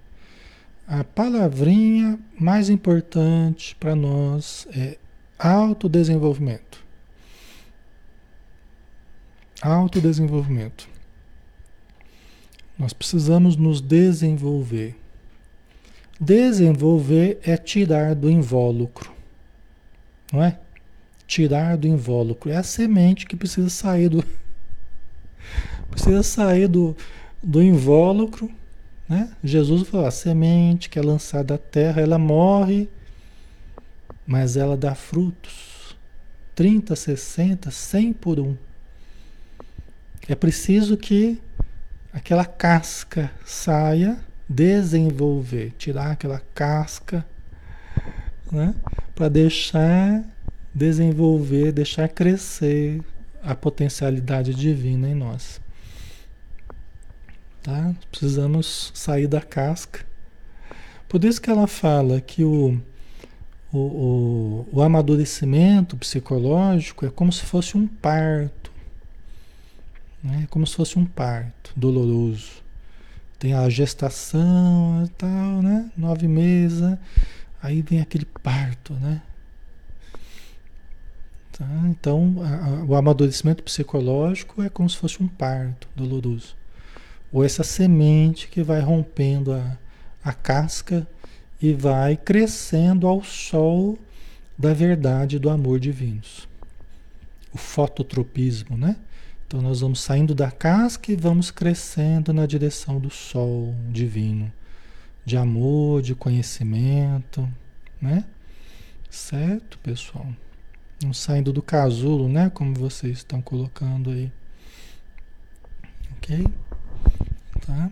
a palavrinha mais importante para nós é autodesenvolvimento. Autodesenvolvimento. Nós precisamos nos desenvolver. Desenvolver é tirar do invólucro, não é? Tirar do invólucro. É a semente que precisa sair do. [laughs] precisa sair do, do invólucro né? Jesus falou: a semente que é lançada à terra, ela morre, mas ela dá frutos. 30, 60, 100 por um. É preciso que aquela casca saia, desenvolver, tirar aquela casca, né? Para deixar desenvolver, deixar crescer a potencialidade divina em nós. Tá? Precisamos sair da casca. Por isso que ela fala que o, o, o, o amadurecimento psicológico é como se fosse um parto. Né? Como se fosse um parto doloroso. Tem a gestação e tal, né? Nove meses. Aí vem aquele parto, né? Tá? Então, a, a, o amadurecimento psicológico é como se fosse um parto doloroso ou essa semente que vai rompendo a, a casca e vai crescendo ao sol da verdade do amor divinos. O fototropismo, né? Então nós vamos saindo da casca e vamos crescendo na direção do sol divino, de amor, de conhecimento, né? Certo, pessoal? Não saindo do casulo, né? Como vocês estão colocando aí. Ok? Tá?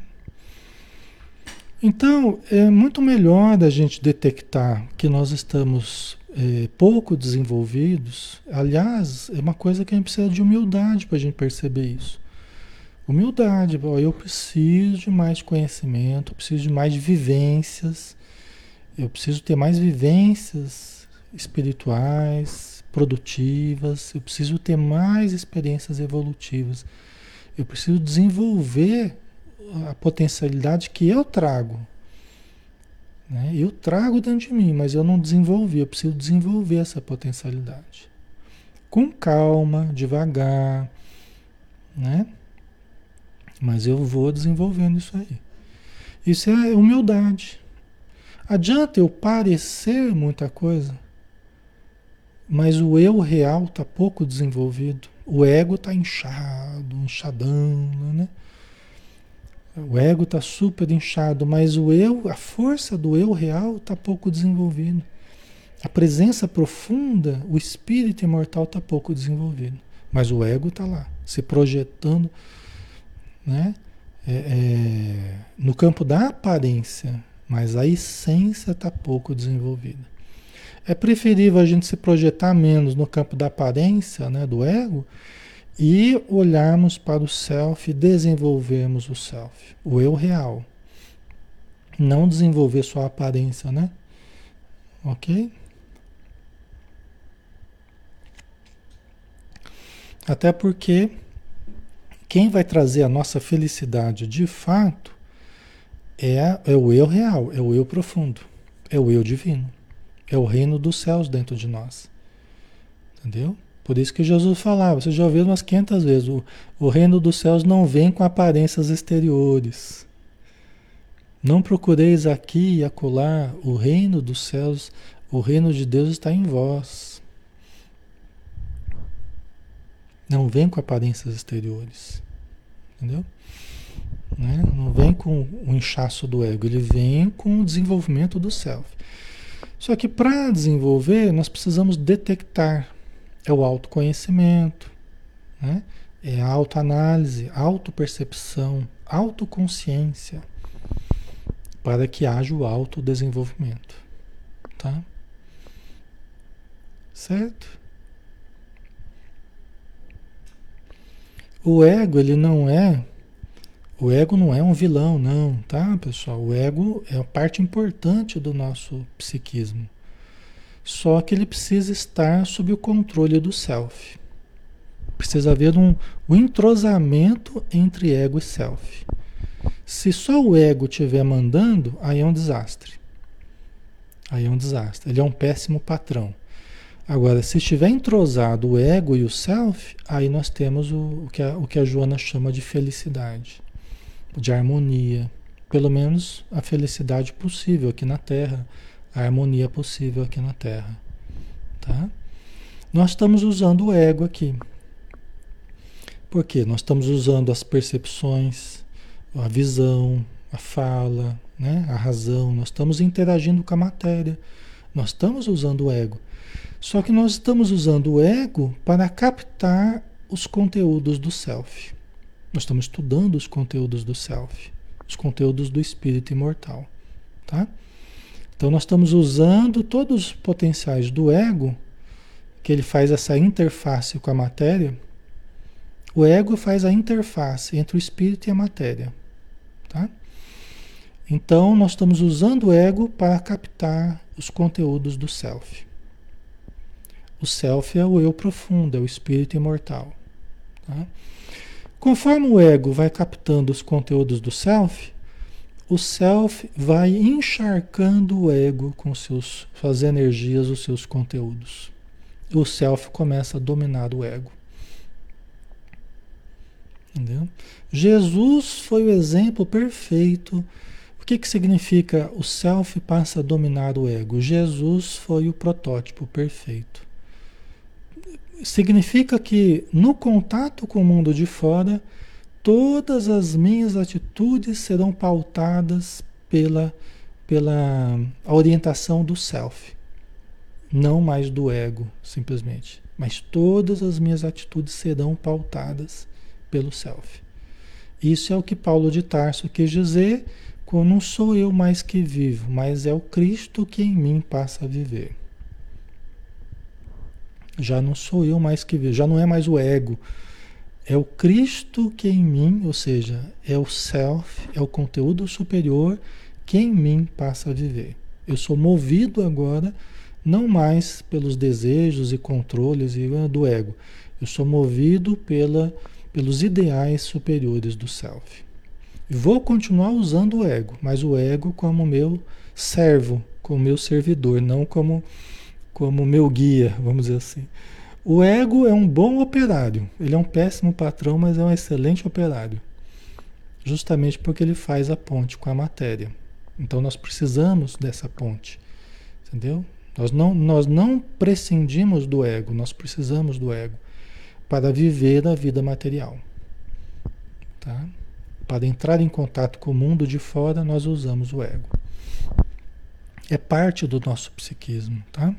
Então, é muito melhor da gente detectar que nós estamos é, pouco desenvolvidos. Aliás, é uma coisa que a gente precisa de humildade para a gente perceber isso. Humildade, eu preciso de mais conhecimento, eu preciso de mais vivências, eu preciso ter mais vivências espirituais, produtivas, eu preciso ter mais experiências evolutivas, eu preciso desenvolver a potencialidade que eu trago. Né? Eu trago dentro de mim, mas eu não desenvolvi. Eu preciso desenvolver essa potencialidade. Com calma, devagar, né? Mas eu vou desenvolvendo isso aí. Isso é humildade. Adianta eu parecer muita coisa, mas o eu real está pouco desenvolvido. O ego está inchado, inchadão, né? O ego está super inchado, mas o eu, a força do eu real está pouco desenvolvido. A presença profunda, o espírito imortal está pouco desenvolvido. Mas o ego está lá, se projetando né? É, é, no campo da aparência, mas a essência está pouco desenvolvida. É preferível a gente se projetar menos no campo da aparência, né, do ego, e olharmos para o self, desenvolvermos o self, o eu real. Não desenvolver só a aparência, né? Ok? Até porque quem vai trazer a nossa felicidade de fato é, é o eu real, é o eu profundo, é o eu divino, é o reino dos céus dentro de nós. Entendeu? Por isso que Jesus falava, você já ouviu umas 500 vezes, o, o reino dos céus não vem com aparências exteriores. Não procureis aqui e acolá, o reino dos céus, o reino de Deus está em vós. Não vem com aparências exteriores. Entendeu? Né? Não vem com o inchaço do ego, ele vem com o desenvolvimento do self. Só que para desenvolver, nós precisamos detectar é o autoconhecimento, né? é a autoanálise, autopercepção, autoconsciência, para que haja o autodesenvolvimento. Tá? Certo? O ego, ele não é. O ego não é um vilão, não, tá, pessoal? O ego é a parte importante do nosso psiquismo. Só que ele precisa estar sob o controle do self. Precisa haver um, um entrosamento entre ego e self. Se só o ego estiver mandando, aí é um desastre. Aí é um desastre. Ele é um péssimo patrão. Agora, se estiver entrosado o ego e o self, aí nós temos o, o, que, a, o que a Joana chama de felicidade, de harmonia. Pelo menos a felicidade possível aqui na Terra a harmonia possível aqui na Terra. Tá? Nós estamos usando o ego aqui. Por quê? Nós estamos usando as percepções, a visão, a fala, né? a razão, nós estamos interagindo com a matéria. Nós estamos usando o ego. Só que nós estamos usando o ego para captar os conteúdos do self. Nós estamos estudando os conteúdos do self, os conteúdos do espírito imortal, tá? Então nós estamos usando todos os potenciais do ego, que ele faz essa interface com a matéria. O ego faz a interface entre o espírito e a matéria, tá? Então nós estamos usando o ego para captar os conteúdos do self. O self é o eu profundo, é o espírito imortal. Tá? Conforme o ego vai captando os conteúdos do self, o self vai encharcando o ego com seus, suas energias, os seus conteúdos. O self começa a dominar o ego. Entendeu? Jesus foi o exemplo perfeito. O que, que significa o self passa a dominar o ego? Jesus foi o protótipo perfeito. Significa que no contato com o mundo de fora, todas as minhas atitudes serão pautadas pela, pela orientação do self, não mais do ego, simplesmente. Mas todas as minhas atitudes serão pautadas pelo self. Isso é o que Paulo de Tarso quis dizer com não sou eu mais que vivo, mas é o Cristo que em mim passa a viver. Já não sou eu mais que vivo, já não é mais o ego é o Cristo que em mim, ou seja, é o self, é o conteúdo superior que em mim passa a viver. Eu sou movido agora não mais pelos desejos e controles do ego. Eu sou movido pela, pelos ideais superiores do self. Vou continuar usando o ego, mas o ego como meu servo, como meu servidor, não como como meu guia, vamos dizer assim. O ego é um bom operário. Ele é um péssimo patrão, mas é um excelente operário. Justamente porque ele faz a ponte com a matéria. Então nós precisamos dessa ponte. Entendeu? Nós não, nós não prescindimos do ego, nós precisamos do ego para viver a vida material. Tá? Para entrar em contato com o mundo de fora, nós usamos o ego. É parte do nosso psiquismo, tá?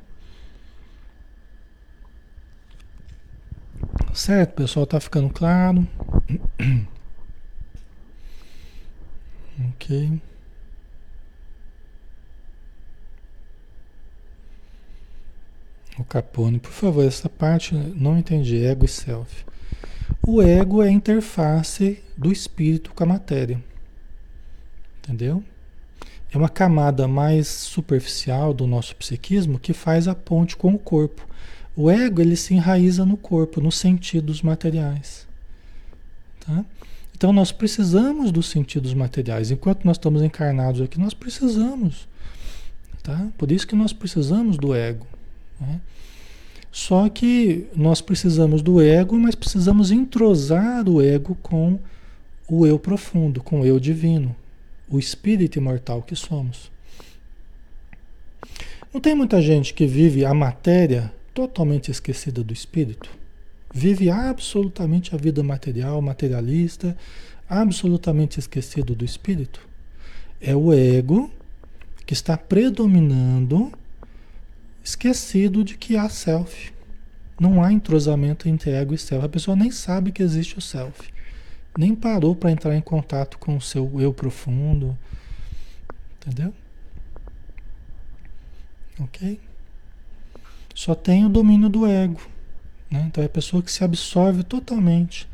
Certo, pessoal? Tá ficando claro? ok. O Capone, por favor, essa parte não entendi. Ego e self. O ego é a interface do espírito com a matéria. Entendeu? É uma camada mais superficial do nosso psiquismo que faz a ponte com o corpo. O ego ele se enraiza no corpo, nos sentidos materiais. Tá? Então nós precisamos dos sentidos materiais. Enquanto nós estamos encarnados aqui, nós precisamos. Tá? Por isso que nós precisamos do ego. Né? Só que nós precisamos do ego, mas precisamos entrosar o ego com o eu profundo, com o eu divino, o espírito imortal que somos. Não tem muita gente que vive a matéria totalmente esquecida do espírito? Vive absolutamente a vida material, materialista, absolutamente esquecido do espírito? É o ego que está predominando, esquecido de que há self. Não há entrosamento entre ego e self. A pessoa nem sabe que existe o self. Nem parou para entrar em contato com o seu eu profundo. Entendeu? Ok? Só tem o domínio do ego. Né? Então é a pessoa que se absorve totalmente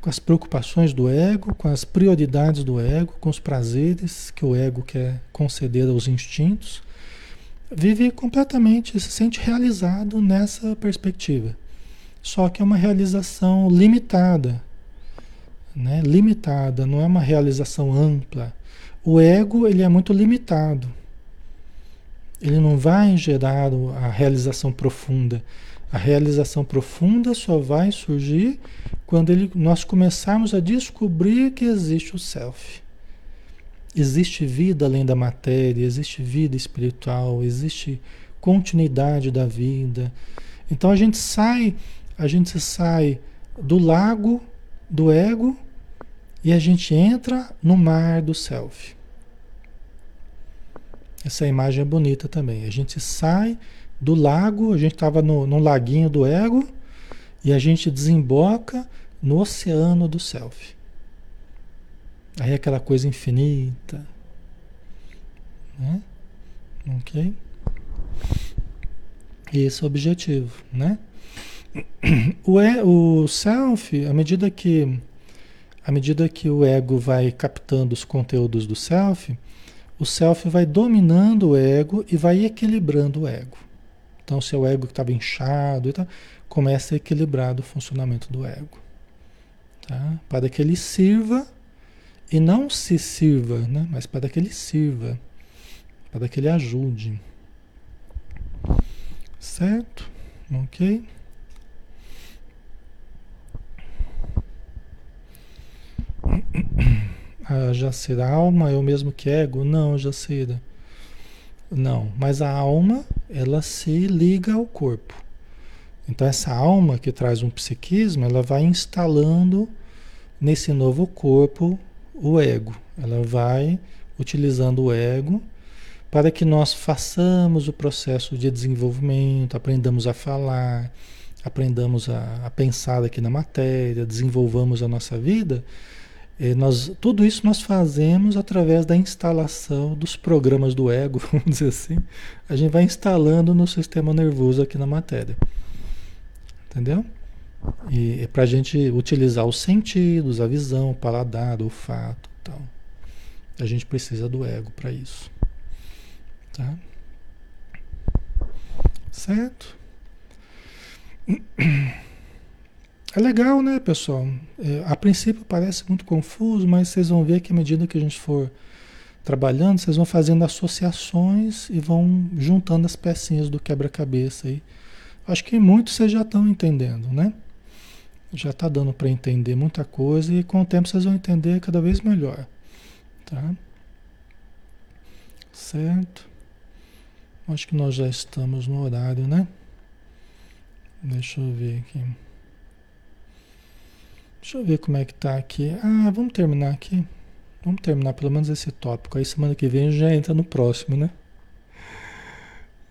com as preocupações do ego, com as prioridades do ego, com os prazeres que o ego quer conceder aos instintos, vive completamente, se sente realizado nessa perspectiva. Só que é uma realização limitada, né? Limitada, não é uma realização ampla. O ego ele é muito limitado ele não vai gerar a realização profunda. A realização profunda só vai surgir quando ele, nós começarmos a descobrir que existe o self. Existe vida além da matéria, existe vida espiritual, existe continuidade da vida. Então a gente sai, a gente sai do lago do ego e a gente entra no mar do self. Essa imagem é bonita também. A gente sai do lago, a gente estava no, no laguinho do ego e a gente desemboca no oceano do self. Aí é aquela coisa infinita. Né? Ok? Esse é o objetivo, né? [clears throat] O, e, o self, à medida que à medida que o ego vai captando os conteúdos do self, o self vai dominando o ego e vai equilibrando o ego. Então, se é o ego que estava inchado, e tal, começa a equilibrar o funcionamento do ego. Tá? Para que ele sirva, e não se sirva, né? mas para que ele sirva, para que ele ajude. Certo? Ok? [clears throat] a Jacira, a alma é o mesmo que ego? Não, Jacira. Não, mas a alma, ela se liga ao corpo. Então essa alma que traz um psiquismo, ela vai instalando nesse novo corpo o ego. Ela vai utilizando o ego para que nós façamos o processo de desenvolvimento, aprendamos a falar, aprendamos a, a pensar aqui na matéria, desenvolvamos a nossa vida nós, tudo isso nós fazemos através da instalação dos programas do ego, [laughs] vamos dizer assim. A gente vai instalando no sistema nervoso aqui na matéria. Entendeu? E é para a gente utilizar os sentidos, a visão, o paladar, o olfato tal. A gente precisa do ego para isso. Tá? Certo? [clears throat] É legal, né, pessoal? É, a princípio parece muito confuso, mas vocês vão ver que à medida que a gente for trabalhando, vocês vão fazendo associações e vão juntando as pecinhas do quebra-cabeça aí. Acho que muitos vocês já estão entendendo, né? Já está dando para entender muita coisa e com o tempo vocês vão entender cada vez melhor, tá? Certo? Acho que nós já estamos no horário, né? Deixa eu ver aqui. Deixa eu ver como é que tá aqui. Ah, vamos terminar aqui. Vamos terminar pelo menos esse tópico. Aí semana que vem já entra no próximo, né?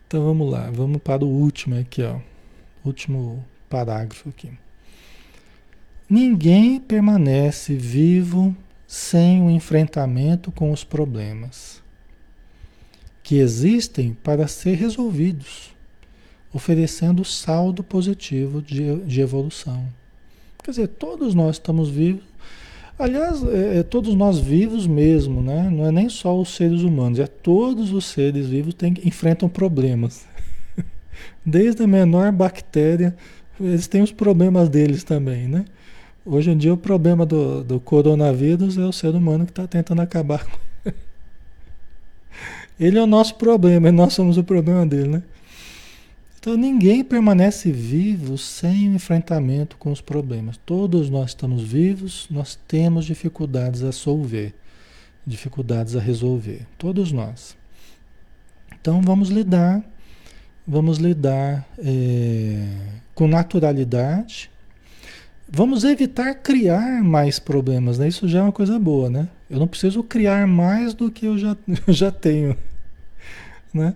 Então vamos lá, vamos para o último aqui, ó. Último parágrafo aqui. Ninguém permanece vivo sem o enfrentamento com os problemas que existem para ser resolvidos, oferecendo saldo positivo de, de evolução. Quer dizer, todos nós estamos vivos. Aliás, é, é, todos nós vivos mesmo, né? Não é nem só os seres humanos, é todos os seres vivos que enfrentam problemas. [laughs] Desde a menor bactéria, eles têm os problemas deles também, né? Hoje em dia o problema do, do coronavírus é o ser humano que está tentando acabar com [laughs] ele é o nosso problema e nós somos o problema dele, né? Então ninguém permanece vivo sem o enfrentamento com os problemas. Todos nós estamos vivos, nós temos dificuldades a solver, dificuldades a resolver. Todos nós. Então vamos lidar, vamos lidar é, com naturalidade. Vamos evitar criar mais problemas, né? Isso já é uma coisa boa, né? Eu não preciso criar mais do que eu já, [laughs] eu já tenho né?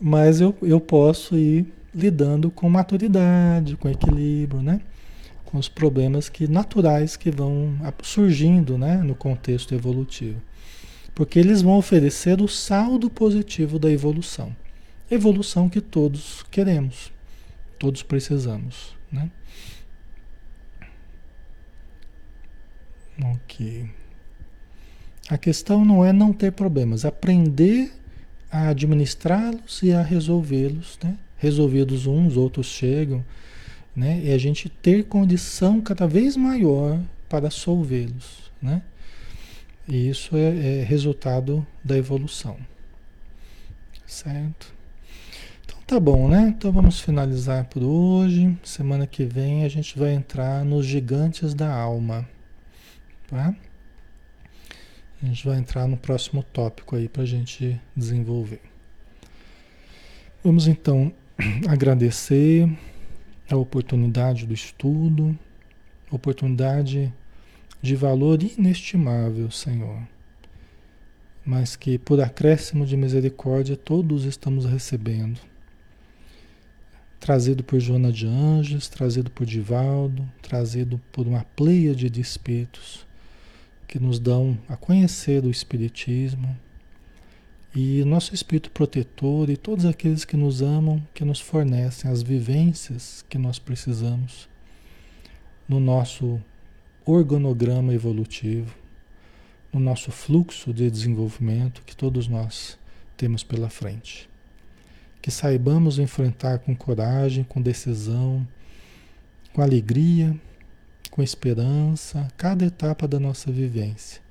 Mas eu, eu posso ir lidando com maturidade, com equilíbrio, né? Com os problemas que naturais que vão surgindo, né? No contexto evolutivo. Porque eles vão oferecer o saldo positivo da evolução. Evolução que todos queremos, todos precisamos, né? Ok. A questão não é não ter problemas, aprender a administrá-los e a resolvê-los, né? Resolvidos uns, outros chegam, né? E a gente ter condição cada vez maior para solvê-los, né? E isso é, é resultado da evolução, certo? Então tá bom, né? Então vamos finalizar por hoje. Semana que vem a gente vai entrar nos gigantes da alma, tá? A gente vai entrar no próximo tópico aí para a gente desenvolver. Vamos então [clears throat] agradecer a oportunidade do estudo, oportunidade de valor inestimável, Senhor, mas que por acréscimo de misericórdia todos estamos recebendo. Trazido por Joana de Anjos, trazido por Divaldo, trazido por uma pleia de espíritos que nos dão a conhecer o Espiritismo e nosso Espírito protetor e todos aqueles que nos amam, que nos fornecem as vivências que nós precisamos no nosso organograma evolutivo, no nosso fluxo de desenvolvimento que todos nós temos pela frente. Que saibamos enfrentar com coragem, com decisão, com alegria com esperança cada etapa da nossa vivência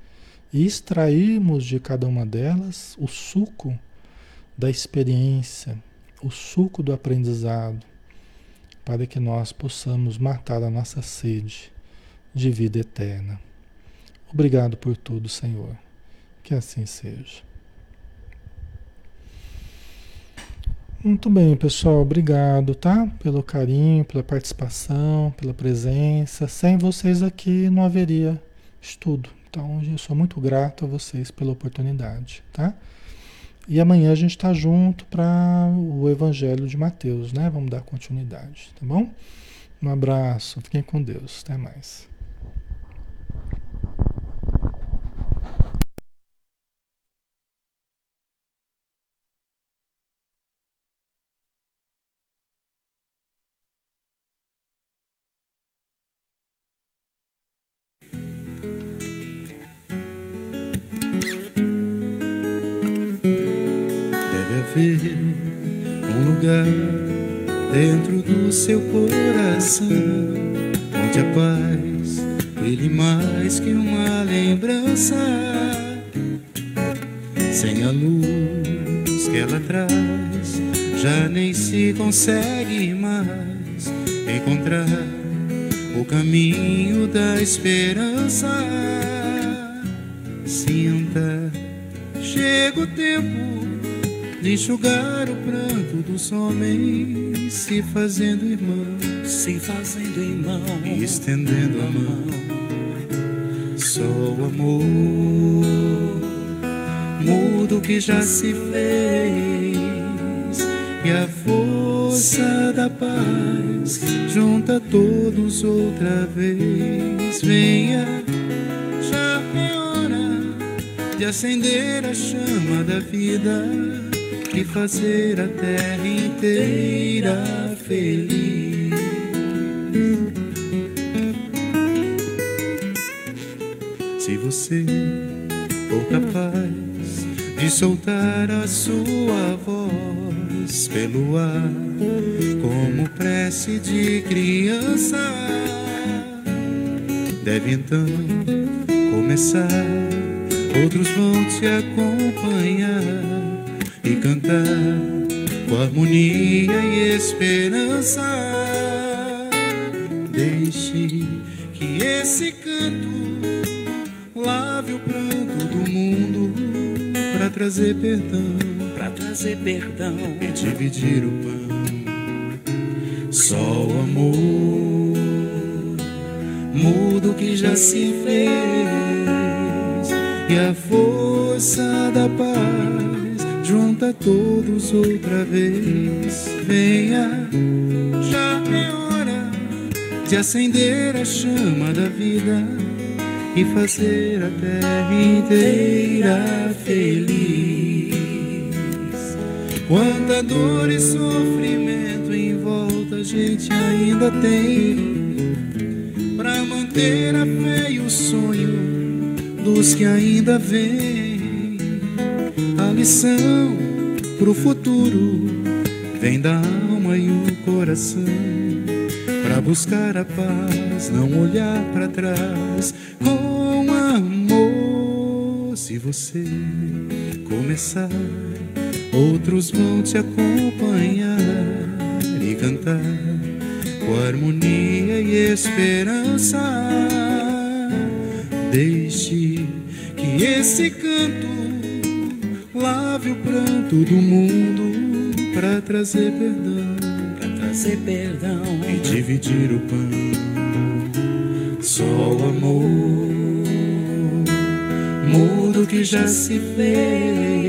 e extrairmos de cada uma delas o suco da experiência, o suco do aprendizado, para que nós possamos matar a nossa sede de vida eterna. Obrigado por tudo, Senhor. Que assim seja. Muito bem, pessoal. Obrigado, tá? Pelo carinho, pela participação, pela presença. Sem vocês aqui não haveria estudo. Então, eu sou muito grato a vocês pela oportunidade, tá? E amanhã a gente está junto para o Evangelho de Mateus, né? Vamos dar continuidade, tá bom? Um abraço, fiquem com Deus. Até mais. Consegue mais encontrar o caminho da esperança sinta chega o tempo de enxugar o pranto dos homens, se fazendo irmão, se fazendo irmão, e estendendo a mão. Só o amor muda o que já se fez, e a força da paz junta todos outra vez. Venha, já é hora de acender a chama da vida e fazer a terra inteira feliz. Se você for capaz de soltar a sua voz, pelo ar, como prece de criança. Deve então começar, outros vão te acompanhar e cantar com harmonia e esperança. Deixe que esse canto lave o pranto do mundo para trazer perdão perdão e dividir o pão. Só o amor muda o que já se fez e a força da paz junta todos outra vez. Venha, já é hora de acender a chama da vida e fazer a terra inteira feliz. Quanta dor e sofrimento em volta a gente ainda tem para manter a fé e o sonho dos que ainda vêm. A lição pro futuro vem da alma e o coração para buscar a paz, não olhar para trás com amor. Se você começar Outros vão te acompanhar e cantar com harmonia e esperança. Deixe que esse canto lave o pranto do mundo para trazer perdão, para trazer perdão e dividir o pão. Só o amor muda o que já se fez